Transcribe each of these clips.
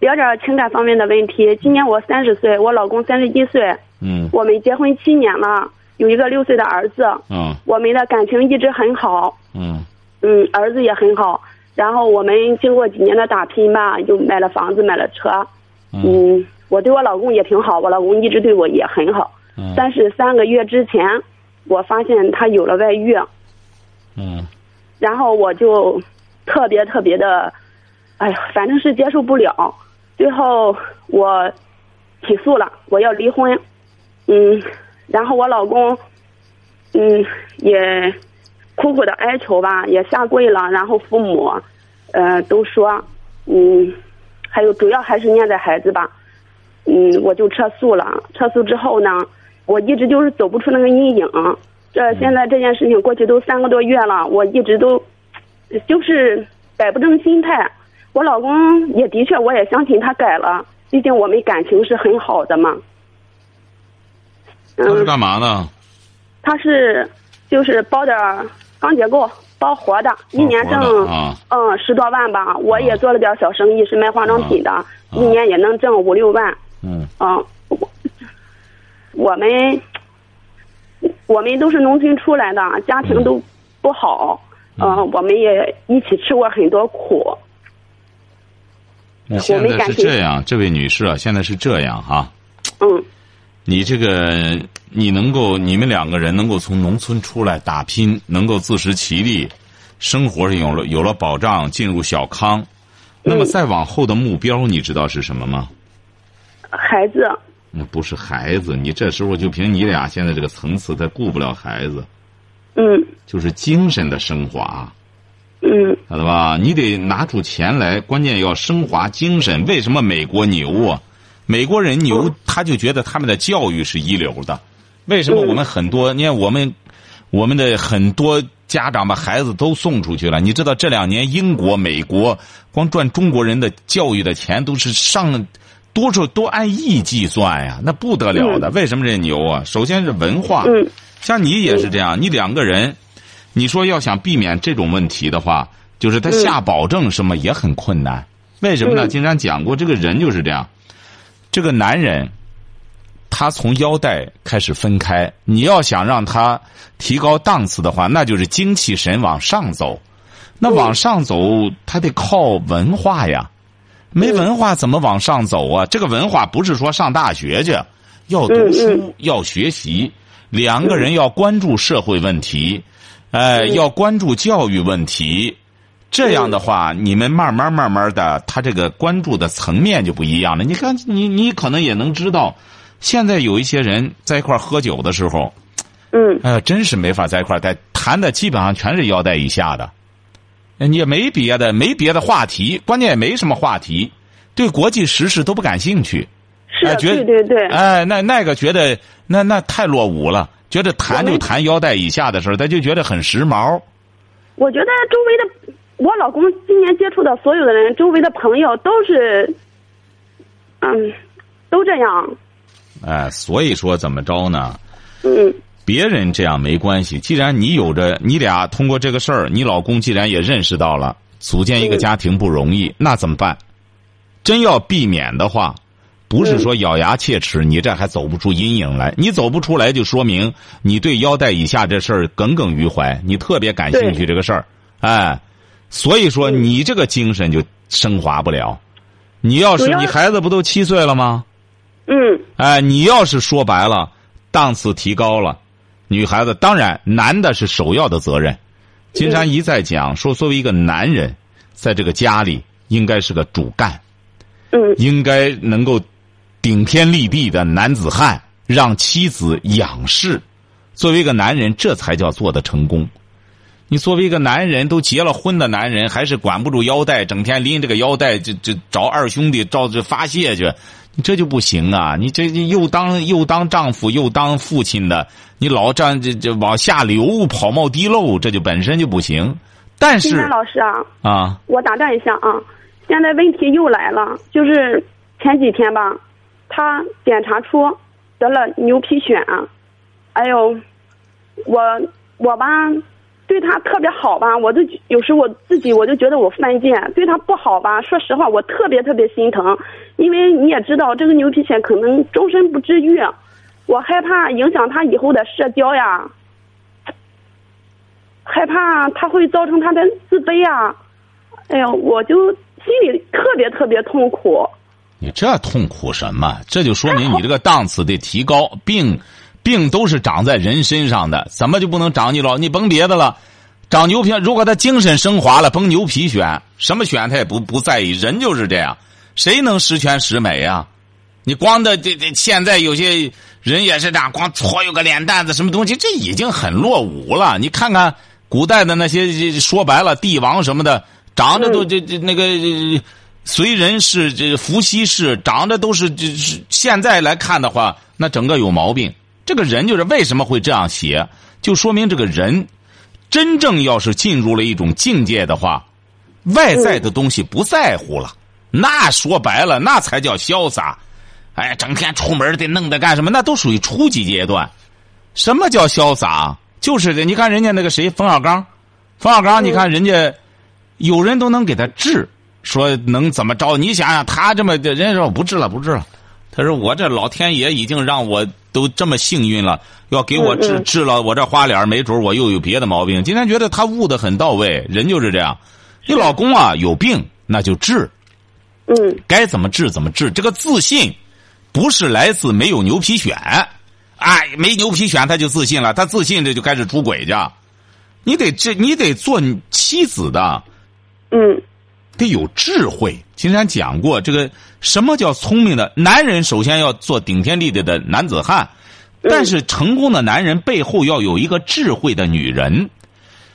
聊点情感方面的问题。今年我三十岁，我老公三十一岁。嗯。我们结婚七年了，有一个六岁的儿子。嗯。我们的感情一直很好。嗯。嗯，儿子也很好。然后我们经过几年的打拼吧，就买了房子，买了车。嗯。我对我老公也挺好，我老公一直对我也很好。嗯。但是三个月之前，我发现他有了外遇。嗯。然后我就特别特别的，哎呀，反正是接受不了。最后我起诉了，我要离婚。嗯，然后我老公，嗯，也苦苦的哀求吧，也下跪了。然后父母，呃，都说，嗯，还有主要还是念在孩子吧。嗯，我就撤诉了。撤诉之后呢，我一直就是走不出那个阴影。这现在这件事情过去都三个多月了，我一直都就是摆不正心态。我老公也的确，我也相信他改了，毕竟我们感情是很好的嘛。他是干嘛的？他是就是包点钢结构，包活的，一年挣嗯十多万吧。我也做了点小生意，是卖化妆品的，一年也能挣五六万。嗯。嗯，我我们。我们都是农村出来的，家庭都不好，嗯，我们也一起吃过很多苦。那现在是这样，这位女士啊，现在是这样哈。嗯。你这个，你能够，你们两个人能够从农村出来打拼，能够自食其力，生活是有了有了保障，进入小康。那么再往后的目标，你知道是什么吗？孩子。那不是孩子，你这时候就凭你俩现在这个层次，他顾不了孩子。嗯。就是精神的升华。嗯。晓得吧？你得拿出钱来，关键要升华精神。为什么美国牛啊？美国人牛，他就觉得他们的教育是一流的。为什么我们很多？你看我们，我们的很多家长把孩子都送出去了。你知道这两年英国、美国光赚中国人的教育的钱都是上。多少都按亿计算呀，那不得了的。为什么这牛啊？首先是文化，像你也是这样。你两个人，你说要想避免这种问题的话，就是他下保证什么也很困难。为什么呢？经常讲过，这个人就是这样。这个男人，他从腰带开始分开。你要想让他提高档次的话，那就是精气神往上走。那往上走，他得靠文化呀。没文化怎么往上走啊？这个文化不是说上大学去，要读书要学习，两个人要关注社会问题，哎，要关注教育问题。这样的话，你们慢慢慢慢的，他这个关注的层面就不一样了。你看，你你可能也能知道，现在有一些人在一块喝酒的时候，嗯，哎，真是没法在一块在谈的，基本上全是腰带以下的。你也没别的，没别的话题，关键也没什么话题，对国际时事都不感兴趣。是，对对对。哎，那那个觉得那那太落伍了，觉得谈就谈腰带以下的事儿，他就觉得很时髦。我觉得周围的我老公今年接触的所有的人，周围的朋友都是，嗯，都这样。哎，所以说怎么着呢？嗯。别人这样没关系，既然你有着，你俩通过这个事儿，你老公既然也认识到了组建一个家庭不容易，那怎么办？真要避免的话，不是说咬牙切齿，你这还走不出阴影来。你走不出来，就说明你对腰带以下这事儿耿耿于怀，你特别感兴趣这个事儿，哎，所以说你这个精神就升华不了。你要是你孩子不都七岁了吗？嗯。哎，你要是说白了，档次提高了。女孩子当然，男的是首要的责任。金山一再讲说，作为一个男人，在这个家里应该是个主干，嗯，应该能够顶天立地的男子汉，让妻子仰视。作为一个男人，这才叫做的成功。你作为一个男人，都结了婚的男人，还是管不住腰带，整天拎这个腰带就就找二兄弟照这发泄去，你这就不行啊！你这又当又当丈夫又当父亲的，你老这样这这往下流跑冒滴漏，这就本身就不行。但是，老师啊，啊，我打断一下啊，现在问题又来了，就是前几天吧，他检查出得了牛皮癣，哎呦，我我吧。对他特别好吧，我就有时我自己我就觉得我犯贱；对他不好吧，说实话我特别特别心疼，因为你也知道这个牛皮癣可能终身不治愈，我害怕影响他以后的社交呀，害怕他会造成他的自卑呀，哎呦，我就心里特别特别痛苦。你这痛苦什么？这就说明你这个档次得提高，病。病都是长在人身上的，怎么就不能长你了？你甭别的了，长牛皮，如果他精神升华了，甭牛皮癣，什么癣他也不不在意。人就是这样，谁能十全十美呀？你光的这这，现在有些人也是这样，光搓有个脸蛋子，什么东西，这已经很落伍了。你看看古代的那些，说白了，帝王什么的，长得都这这那个随人是、这伏羲氏，长得都是这是现在来看的话，那整个有毛病。这个人就是为什么会这样写，就说明这个人真正要是进入了一种境界的话，外在的东西不在乎了。那说白了，那才叫潇洒。哎，整天出门得弄得干什么？那都属于初级阶段。什么叫潇洒？就是的，你看人家那个谁，冯小刚，冯小刚，你看人家有人都能给他治，说能怎么着？你想想，他这么人家说不治了，不治了。他说我这老天爷已经让我。都这么幸运了，要给我治治了我这花脸，没准我又有别的毛病。今天觉得他悟的很到位，人就是这样。你老公啊有病，那就治。嗯。该怎么治怎么治。这个自信，不是来自没有牛皮癣，哎，没牛皮癣他就自信了，他自信这就开始出轨去。你得这，你得做妻子的。嗯。得有智慧。金山讲过，这个什么叫聪明的男人？首先要做顶天立地的男子汉，但是成功的男人背后要有一个智慧的女人。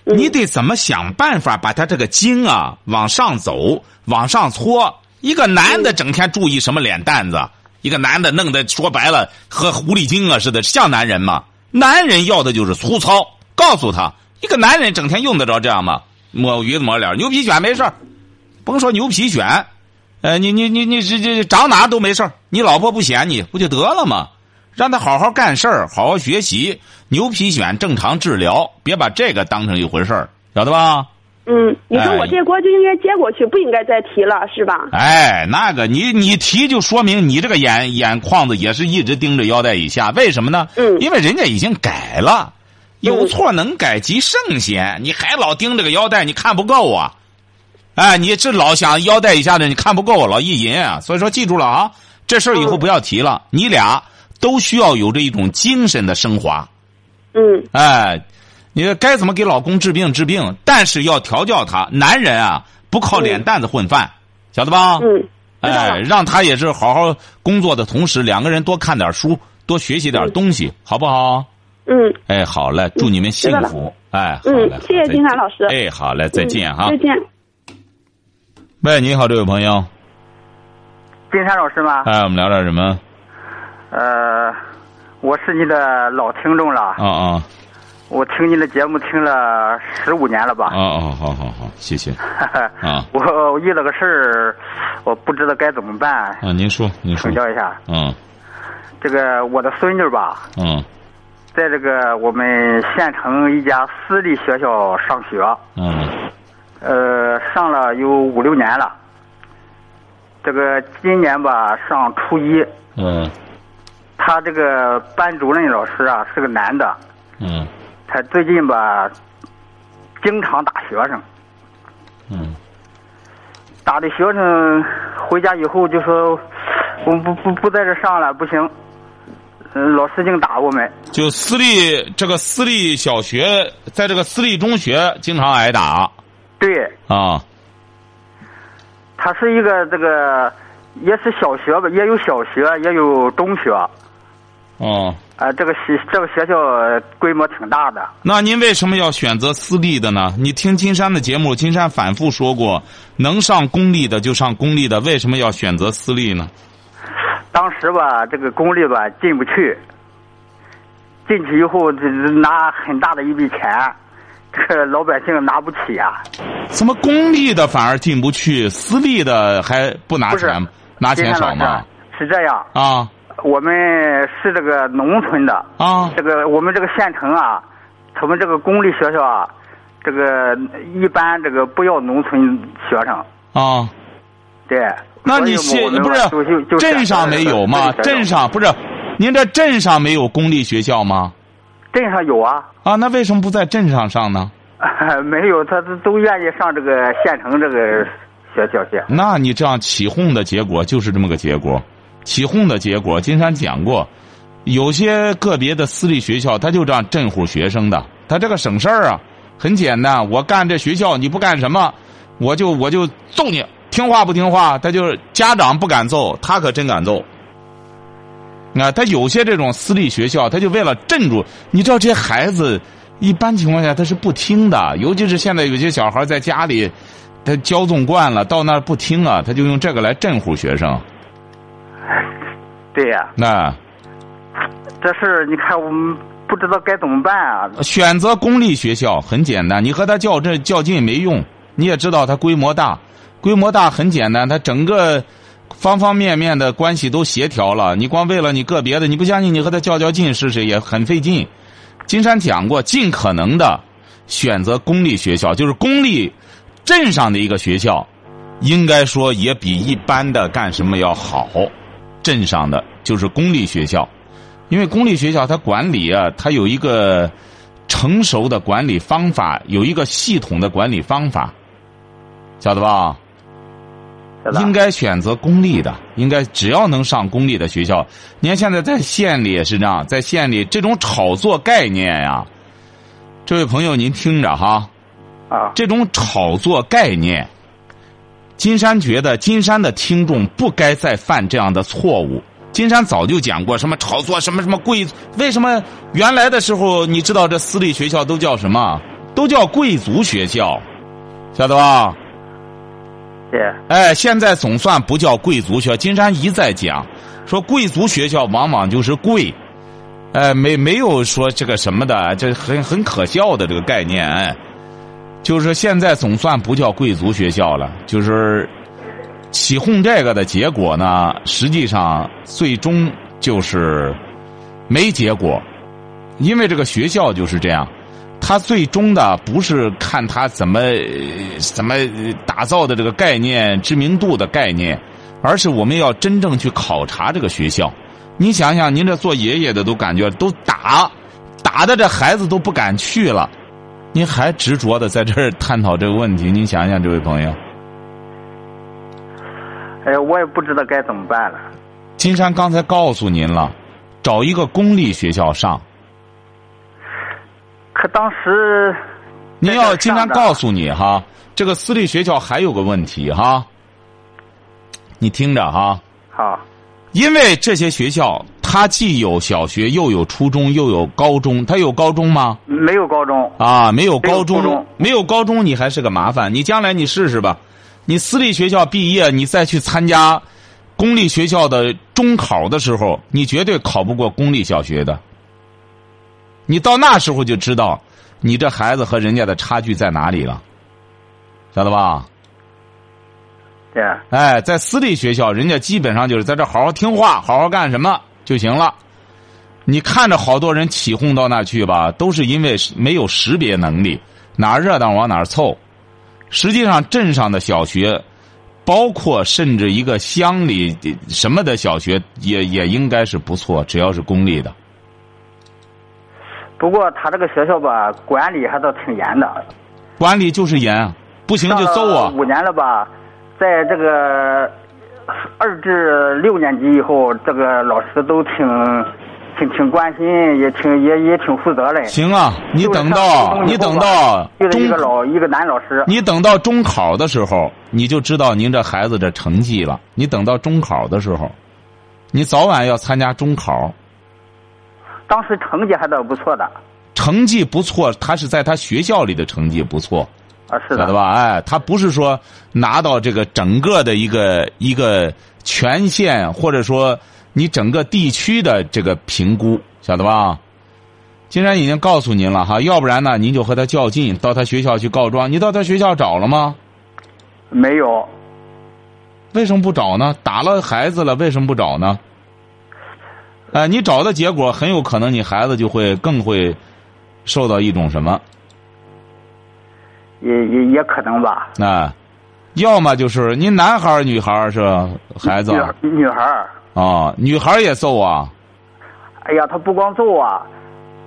你得怎么想办法把他这个精啊往上走，往上搓？一个男的整天注意什么脸蛋子？一个男的弄得说白了和狐狸精啊似的，像男人吗？男人要的就是粗糙。告诉他，一个男人整天用得着这样吗？抹鱼子抹脸，牛皮癣没事甭说牛皮癣。呃，你你你你这这长哪都没事你老婆不嫌你不就得了吗？让他好好干事儿，好好学习，牛皮癣正常治疗，别把这个当成一回事儿，晓得吧？嗯，你说我这锅就应该接过去，不应该再提了，是吧？哎，那个你你提就说明你这个眼眼眶子也是一直盯着腰带以下，为什么呢？嗯，因为人家已经改了，有错能改即圣贤，你还老盯着个腰带，你看不够啊。哎，你这老想腰带一下子，你看不够，老意淫啊！所以说，记住了啊，这事儿以后不要提了。你俩都需要有这一种精神的升华。嗯。哎，你该怎么给老公治病治病，但是要调教他。男人啊，不靠脸蛋子混饭，晓得吧？嗯。哎，让他也是好好工作的同时，两个人多看点书，多学习点东西，好不好？嗯。哎，好嘞，祝你们幸福。哎，好嘞。谢谢金山老师。哎，好嘞，再见哈。再见。喂，你好，这位朋友，金山老师吗？哎，我们聊点什么？呃，我是你的老听众了。啊啊！我听你的节目听了十五年了吧？啊啊，好好好，谢谢。啊，我遇了个事儿，我不知道该怎么办。啊，您说，您说。请教一下。嗯。这个我的孙女吧。嗯。在这个我们县城一家私立学校上学。嗯。呃，上了有五六年了。这个今年吧，上初一。嗯。他这个班主任老师啊，是个男的。嗯。他最近吧，经常打学生。嗯。打的学生回家以后就说：“我不不不在这上了，不行。”嗯，老师净打我们。就私立这个私立小学，在这个私立中学经常挨打。对啊，它是一个这个也是小学吧，也有小学，也有中学。哦。啊，这个学这个学校规模挺大的。那您为什么要选择私立的呢？你听金山的节目，金山反复说过，能上公立的就上公立的，为什么要选择私立呢？当时吧，这个公立吧进不去，进去以后拿很大的一笔钱，这 个老百姓拿不起啊。怎么公立的反而进不去，私立的还不拿钱？拿钱少吗？是这样，啊我们是这个农村的，啊这个我们这个县城啊，他们这个公立学校啊，这个一般这个不要农村学生，啊！对。那你县不吧就就是镇上没有吗？镇上不是？您这镇上没有公立学校吗？镇上有啊，啊，那为什么不在镇上上呢？没有，他都都愿意上这个县城这个学校去。那你这样起哄的结果就是这么个结果，起哄的结果，金山讲过，有些个别的私立学校他就这样镇唬学生的，他这个省事儿啊，很简单，我干这学校你不干什么，我就我就揍你，听话不听话，他就是家长不敢揍，他可真敢揍。啊，他有些这种私立学校，他就为了镇住，你知道这些孩子，一般情况下他是不听的，尤其是现在有些小孩在家里，他骄纵惯了，到那儿不听啊，他就用这个来镇唬学生。对呀、那这事你看我们不知道该怎么办啊。选择公立学校很简单，你和他较真较劲没用，你也知道他规模大，规模大很简单，他整个方方面面的关系都协调了。你光为了你个别的，你不相信，你和他较较劲试试也很费劲。金山讲过，尽可能的选择公立学校，就是公立镇上的一个学校，应该说也比一般的干什么要好。镇上的就是公立学校，因为公立学校它管理啊，它有一个成熟的管理方法，有一个系统的管理方法，晓得吧？应该选择公立的，应该只要能上公立的学校。你看现在在县里也是这样，在县里这种炒作概念呀，这位朋友您听着哈，啊，这种炒作概念，金山觉得金山的听众不该再犯这样的错误。金山早就讲过什么炒作什么什么贵，为什么原来的时候你知道这私立学校都叫什么？都叫贵族学校，晓得吧？对，哎，现在总算不叫贵族学校。金山一再讲，说贵族学校往往就是贵，哎，没没有说这个什么的，这很很可笑的这个概念。哎，就是现在总算不叫贵族学校了，就是起哄这个的结果呢，实际上最终就是没结果，因为这个学校就是这样。他最终的不是看他怎么呃怎么呃打造的这个概念、知名度的概念，而是我们要真正去考察这个学校。你想想，您这做爷爷的都感觉都打，打的这孩子都不敢去了，您还执着的在这儿探讨这个问题，您想想，这位朋友，哎，我也不知道该怎么办了。金山刚才告诉您了，找一个公立学校上。可当时您要在这儿上的金山告诉你哈，这个私立学校还有个问题哈，你听着哈。好，因为这些学校，它既有小学，又有初中，又有高中。它有高中吗？没有高中，啊，没有高中没有高中，你还是个麻烦。你将来你试试吧，你私立学校毕业，你再去参加公立学校的中考的时候，你绝对考不过公立小学的。你到那时候就知道，你这孩子和人家的差距在哪里了，晓得吧？对，哎，在私立学校，人家基本上就是在这好好听话，好好干什么就行了。你看着好多人起哄到那去吧，都是因为没有识别能力，哪热闹往哪凑。实际上，镇上的小学，包括甚至一个乡里什么的小学，也也应该是不错，只要是公立的。不过他这个学校吧，管理还倒挺严的。管理就是严，不行就揍啊！五年了吧，在这个二至六年级以后，这个老师都挺挺挺关心，也挺也也挺负责嘞。行啊，你等到你等到就是一个中老一个男老师，你等到中考的时候，你就知道您这孩子的成绩了。你等到中考的时候，你早晚要参加中考，当时成绩还倒不错的成绩不错，他是在他学校里的成绩不错，啊，是的，晓得吧？哎，他不是说拿到这个整个的一个一个全县或者说你整个地区的这个评估，晓得吧？金山已经告诉您了哈，要不然呢，您就和他较劲，到他学校去告状。你到他学校找了吗？没有。为什么不找呢？打了孩子了，为什么不找呢？哎，你找的结果很有可能，你孩子就会更会受到一种什么？也也也可能吧。啊，要么就是你男孩儿、女孩儿是孩子？女女孩儿。啊，女孩儿也揍啊！哎呀，他不光揍啊，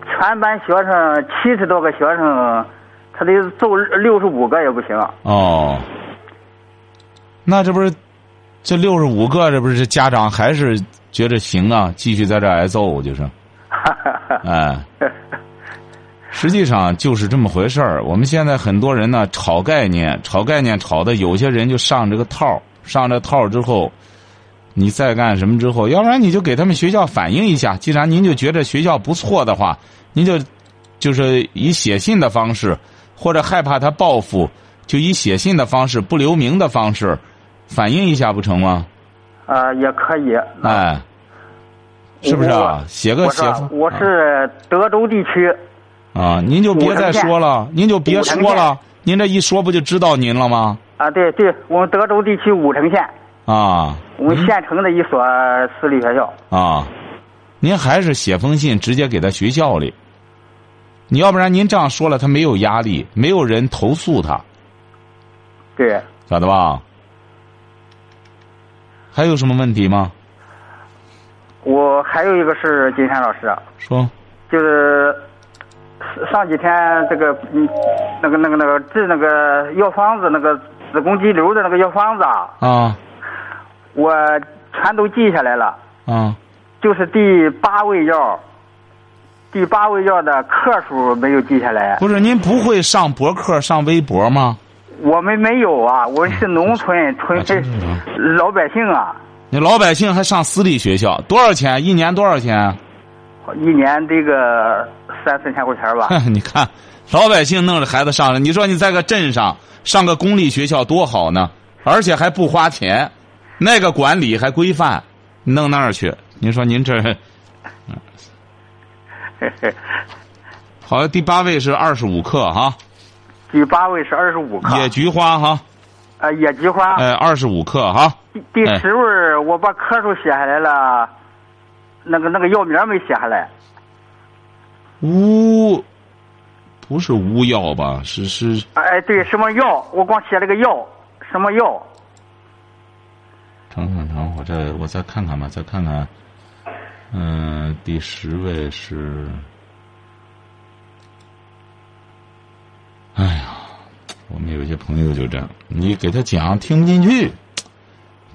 全班学生七十多个学生，他得揍六十五个也不行。哦，那这不是这六十五个，这不是家长还是觉得行啊？继续在这挨揍就是，哎，实际上就是这么回事儿。我们现在很多人呢炒概念，炒概念炒的有些人就上这个套，上这套之后。你再干什么之后，要不然你就给他们学校反映一下。既然您就觉得学校不错的话，您就就是以写信的方式，或者害怕他报复，就以写信的方式不留名的方式反映一下，不成吗？啊，也可以。哎，是不是啊？写个写。我是德州地区。啊，您就别再说了，您就别说了，您这一说不就知道您了吗？啊，对对，我们德州地区武城县。啊，我们县城的一所私立学校。啊，您还是写封信直接给他学校里。你要不然您这样说了，他没有压力，没有人投诉他。对。咋的吧？还有什么问题吗？我还有一个是金山老师。说。就是上几天这个嗯，那个那个那个治那个药方子，那个子宫肌瘤的那个药方子啊。啊。我全都记下来了，啊，就是第八味药，第八味药的克数没有记下来。不是您不会上博客、上微博吗？我们没有啊，我是农村村老百姓啊。你老百姓还上私立学校，多少钱？一年多少钱？一年这个三四千块钱吧。你看，老百姓弄着孩子上了，你说你在个镇上上个公立学校多好呢，而且还不花钱。那个管理还规范，弄那儿去？您说您这，嘿嘿好，第八位是二十五克哈。第八位是二十五克。野菊花哈。啊，野菊花。哎，二十五克哈。第第十位，我把克数写下来了，那个那个药名没写下来。乌，不是乌药吧？是是。哎，对，什么药？我光写了个药，什么药？等等等，我再我再看看吧，再看看。嗯，第十位是。哎呀，我们有些朋友就这样，你给他讲听不进去，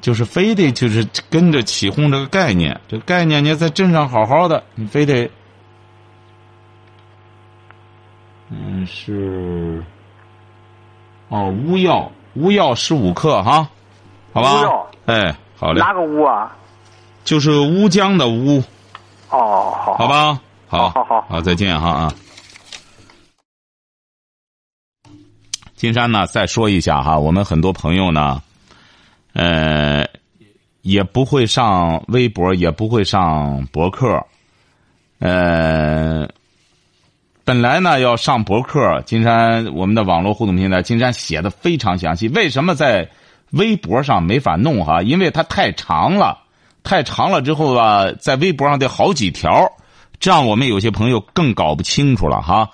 就是非得就是跟着起哄这个概念，这个概念你在镇上好好的，你非得。嗯，是。哦，乌药，乌药十五克哈。好吧，哎，好嘞。哪个乌啊？就是乌江的乌。哦，好。好吧，好，好好好，再见哈啊。金山呢，再说一下哈，我们很多朋友呢，呃，也不会上微博，也不会上博客，呃，本来呢要上博客，金山我们的网络互动平台，金山写的非常详细，为什么在？微博上没法弄哈，因为它太长了，太长了之后啊，在微博上得好几条，这样我们有些朋友更搞不清楚了哈。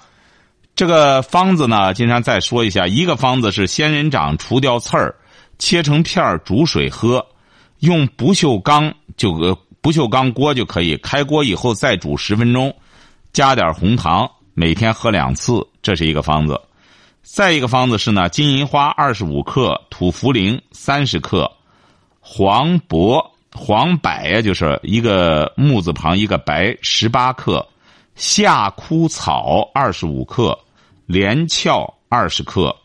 这个方子呢，金山再说一下，一个方子是仙人掌除掉刺儿，切成片煮水喝，用不锈钢就不锈钢锅就可以，开锅以后再煮十分钟，加点红糖，每天喝两次，这是一个方子。再一个方子是呢，金银花二十五克，土茯苓三十克，黄柏黄柏呀，就是一个木字旁一个白十八克，夏枯草二十五克，连翘二十克，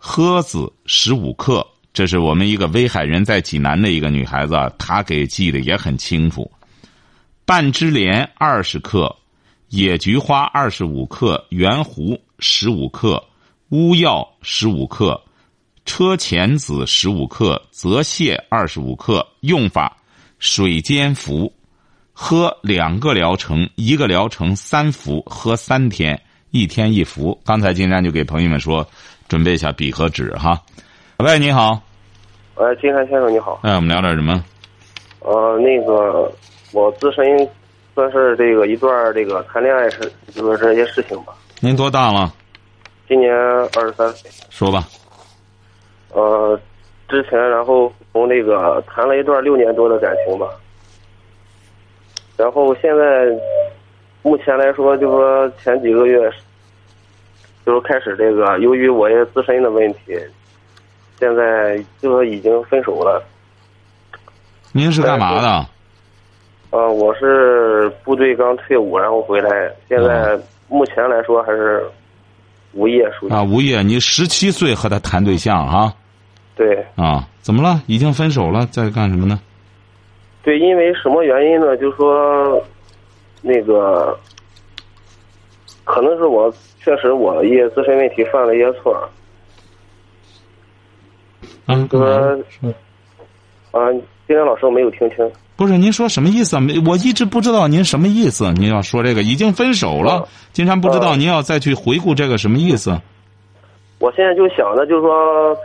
诃子十五克。这是我们一个威海人在济南的一个女孩子，她给记得也很清楚。半枝莲二十克，野菊花二十五克，圆胡十五克。乌药十五克，车前子十五克，泽泻二十五克。用法：水煎服，喝两个疗程，一个疗程三服，喝三天，一天一幅。刚才金山就给朋友们说，准备一下笔和纸哈。喂，你好。喂，金山先生你好。哎，我们聊点什么？呃，那个我自身算是这个一段这个谈恋爱是就是这些事情吧。您多大了？今年二十三岁。说吧。呃，之前然后从那个谈了一段六年多的感情吧，然后现在目前来说，就说前几个月就是开始这个，由于我也自身的问题，现在就说已经分手了。您是干嘛的？呃，我是部队刚退伍，然后回来，现在目前来说还是无业属于啊，无业。你十七岁和他谈对象啊？对。啊，怎么了？已经分手了，在干什么呢？对，因为什么原因呢？就说那个，可能是我确实我一些自身问题犯了一些错。嗯，就说啊，今天老师我没有听清。不是您说什么意思啊？没，我一直不知道您什么意思。您要说这个已经分手了，金山不知道您要再去回顾这个什么意思？我现在就想着，就是说，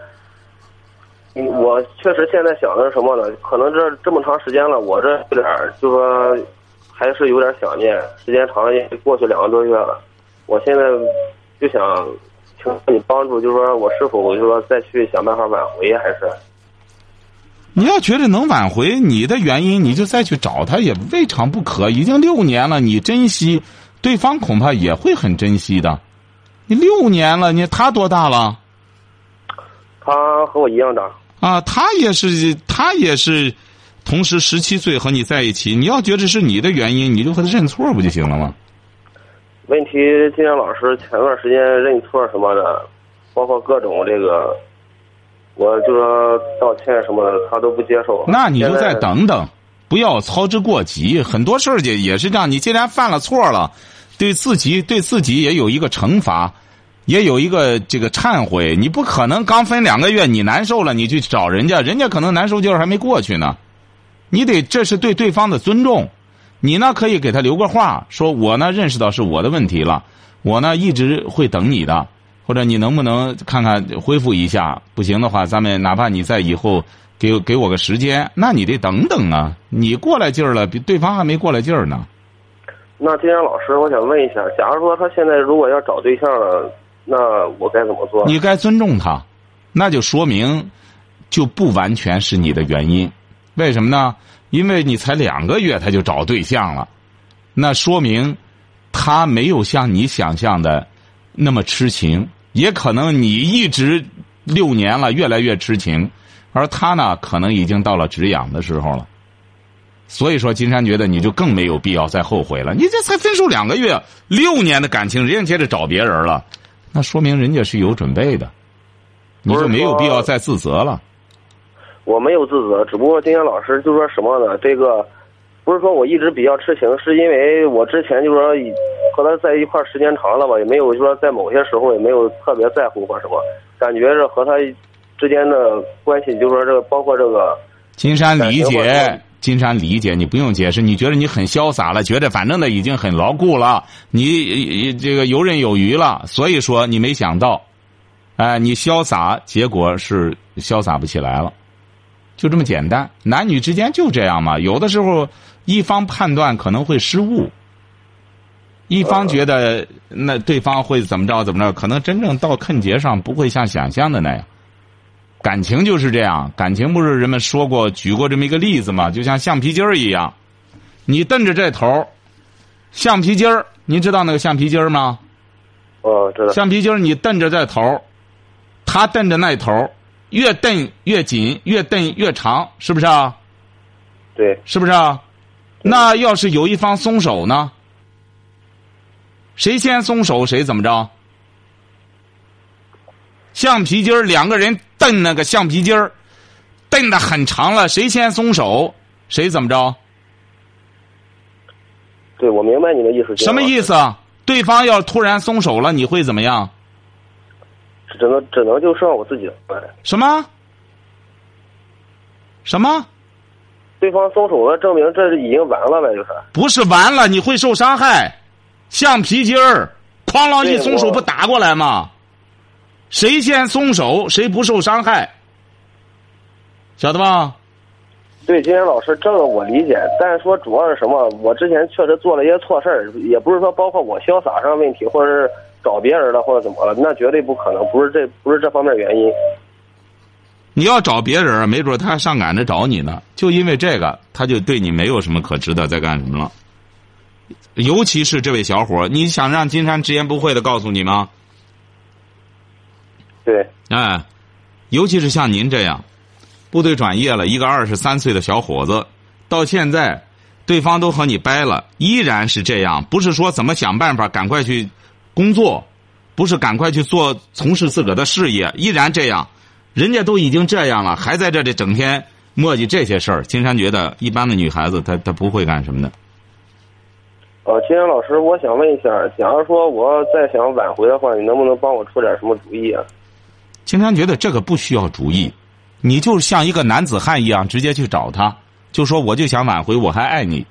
嗯，我确实现在想的是什么呢？可能这这么长时间了，我这有点就说还是有点想念。时间长了也过去两个多月了，我现在就想请你帮助，就是说我是否就说再去想办法挽回，还是？你要觉得能挽回你的原因，你就再去找他也未尝不可。已经六年了，你珍惜，对方恐怕也会很珍惜的。你六年了，你他多大了？他和我一样大。啊，他也是，他也是，同时十七岁和你在一起。你要觉得是你的原因，你就和他认错不就行了吗？问题，金山老师前段时间认错什么的，包括各种这个。我就说道歉什么的，他都不接受。那你就再等等，不要操之过急。很多事儿也也是这样。你既然犯了错了，对自己对自己也有一个惩罚，也有一个这个忏悔。你不可能刚分两个月你难受了，你去找人家，人家可能难受劲儿还没过去呢。你得这是对对方的尊重。你呢可以给他留个话，说我呢认识到是我的问题了，我呢一直会等你的。或者你能不能看看恢复一下？不行的话，咱们哪怕你在以后给给我个时间，那你得等等啊！你过来劲儿了，比对方还没过来劲儿呢。那金阳老师，我想问一下，假如说他现在如果要找对象了，那我该怎么做？你该尊重他，那就说明就不完全是你的原因。为什么呢？因为你才两个月他就找对象了，那说明他没有像你想象的那么痴情。也可能你一直六年了，越来越痴情，而他呢，可能已经到了止痒的时候了。所以说，金山觉得你就更没有必要再后悔了。你这才分手两个月，六年的感情，人家接着找别人了，那说明人家是有准备的，你就没有必要再自责了。我没有自责，只不过金山老师就说什么呢？这个不是说我一直比较痴情，是因为我之前就说。和他在一块时间长了吧，也没有说在某些时候也没有特别在乎或什么，感觉是和他之间的关系，就说这个包括这个。金山理解，金山理解，你不用解释，你觉得你很潇洒了，觉得反正呢已经很牢固了，你这个游刃有余了，所以说你没想到，哎，你潇洒，结果是潇洒不起来了，就这么简单。男女之间就这样嘛，有的时候一方判断可能会失误。一方觉得那对方会怎么着怎么着，可能真正到坑节上不会像想象的那样。感情就是这样，感情不是人们说过举过这么一个例子嘛？就像橡皮筋儿一样，你瞪着这头橡皮筋儿，你知道那个橡皮筋儿吗？哦，知道。橡皮筋儿你瞪着这头他瞪着那头越蹬越紧，越蹬越长，是不是啊？对。是不是啊？那要是有一方松手呢？谁先松手，谁怎么着？橡皮筋儿两个人蹬那个橡皮筋儿，蹬的很长了，谁先松手，谁怎么着？对，我明白你的意思。什么意思？对方要突然松手了，你会怎么样？只能只能就剩我自己了。什么？什么？对方松手了，证明这是已经完了呗，就是。不是完了，你会受伤害，橡皮筋儿，哐啷一松手不打过来吗？谁先松手，谁不受伤害，晓得吧？对，金天老师，这个我理解，但是说主要是什么？我之前确实做了一些错事儿，也不是说包括我潇洒上问题，或者是找别人了，或者怎么了，那绝对不可能，不是这不是这方面原因。你要找别人，没准他上赶着找你呢。就因为这个，他就对你没有什么可值得再干什么了。尤其是这位小伙你想让金山直言不讳的告诉你吗？对。哎，尤其是像您这样，部队转业了一个二十三岁的小伙子，到现在，对方都和你掰了，依然是这样。不是说怎么想办法赶快去工作，不是赶快去做从事自个儿的事业，依然这样。人家都已经这样了，还在这里整天磨叽这些事儿。金山觉得，一般的女孩子她她不会干什么的。呃，金山老师，我想问一下，假如说我再想挽回的话，你能不能帮我出点什么主意啊？金山觉得这个不需要主意，你就像一个男子汉一样，直接去找他，就说我就想挽回，我还爱你，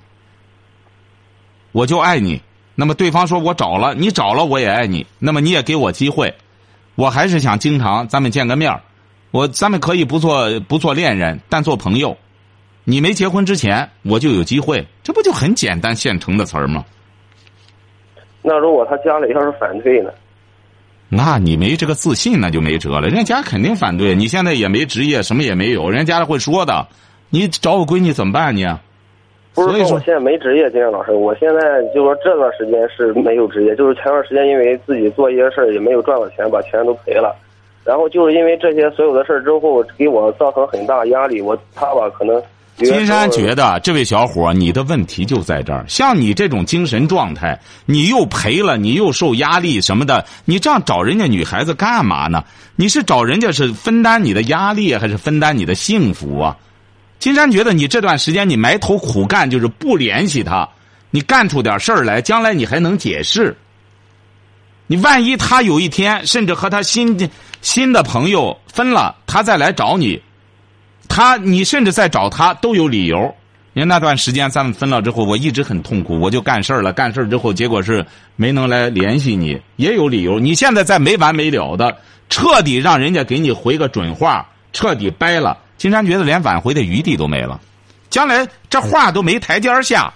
我就爱你。那么对方说我找了，你找了我也爱你，那么你也给我机会，我还是想经常咱们见个面儿。我咱们可以不做不做恋人，但做朋友。你没结婚之前，我就有机会，这不就很简单现成的词儿吗？那如果他家里要是反对呢？那你没这个自信，那就没辙了。人家肯定反对。你现在也没职业，什么也没有，人家会说的。你找我闺女怎么办呢？不是说我现在没职业，金山老师，我现在就说这段时间是没有职业，就是前段时间因为自己做一些事儿也没有赚到钱，把钱都赔了。然后就是因为这些所有的事儿之后，给我造成很大压力。我他吧，可能金山觉得这位小伙，你的问题就在这儿。像你这种精神状态，你又赔了，你又受压力什么的，你这样找人家女孩子干嘛呢？你是找人家是分担你的压力，还是分担你的幸福啊？金山觉得你这段时间你埋头苦干，就是不联系他，你干出点事儿来，将来你还能解释。你万一他有一天甚至和他新新的朋友分了，他再来找你，他你甚至再找他都有理由。因为那段时间咱们分了之后，我一直很痛苦，我就干事儿了。干事儿之后，结果是没能来联系你，也有理由。你现在再没完没了的，彻底让人家给你回个准话，彻底掰了。金山觉得连挽回的余地都没了，将来这话都没台阶下。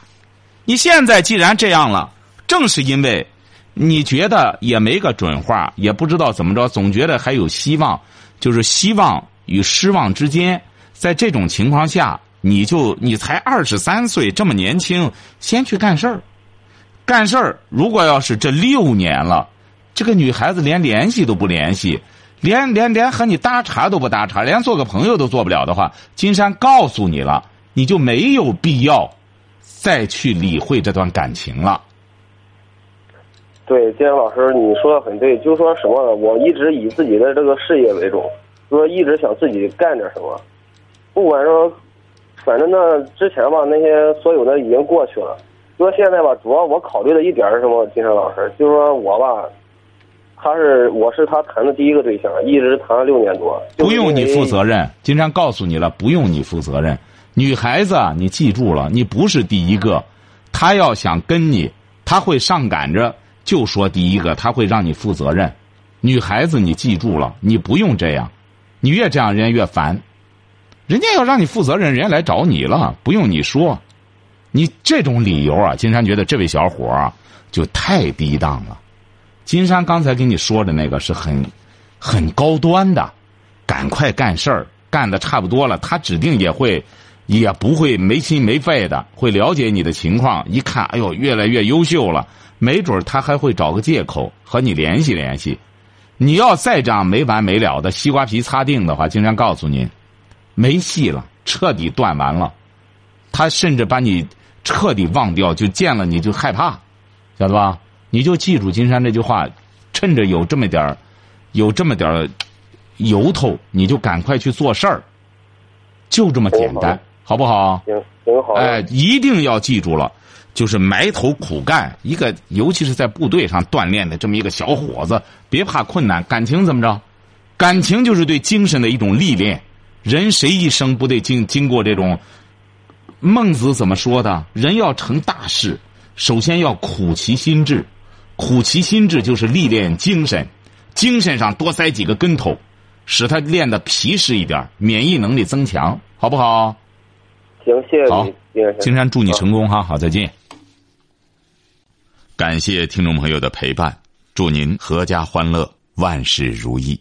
你现在既然这样了，正是因为。你觉得也没个准话，也不知道怎么着，总觉得还有希望，就是希望与失望之间，在这种情况下，你就你才二十三岁，这么年轻，先去干事儿，干事儿。如果要是这六年了，这个女孩子连联系都不联系，连连连和你搭茬都不搭茬，连做个朋友都做不了的话，金山告诉你了，你就没有必要再去理会这段感情了。对，金山老师，你说的很对，就说什么呢？我一直以自己的这个事业为重，说一直想自己干点什么，不管说，反正呢，之前吧，那些所有的已经过去了。说现在吧，主要我考虑的一点是什么？金山老师，就是说我吧，他是我是他谈的第一个对象，一直谈了六年多。不用你负责任，金山告诉你了，不用你负责任。女孩子，你记住了，你不是第一个，他要想跟你，他会上赶着。就说第一个，他会让你负责任。女孩子，你记住了，你不用这样，你越这样，人家越烦。人家要让你负责任，人家来找你了，不用你说。你这种理由啊，金山觉得这位小伙啊，就太低档了。金山刚才跟你说的那个是很很高端的，赶快干事儿，干的差不多了，他指定也会也不会没心没肺的，会了解你的情况。一看，哎呦，越来越优秀了。没准他还会找个借口和你联系联系。你要再这样没完没了的西瓜皮擦腚的话，经常告诉您，没戏了，彻底断完了。他甚至把你彻底忘掉，就见了你就害怕，晓得吧？你就记住金山这句话，趁着有这么点儿有这么点儿由头，你就赶快去做事儿，就这么简单，好不好？行行好。哎，一定要记住了。就是埋头苦干，一个尤其是在部队上锻炼的这么一个小伙子，别怕困难。感情怎么着？感情就是对精神的一种历练。人谁一生不得经经过这种孟子怎么说的？人要成大事，首先要苦其心志。苦其心志就是历练精神，精神上多栽几个跟头，使他练得皮实一点，免疫能力增强，好不好？行，谢谢好你，金山先生金山祝你成功哈，好，再见。感谢听众朋友的陪伴，祝您阖家欢乐，万事如意。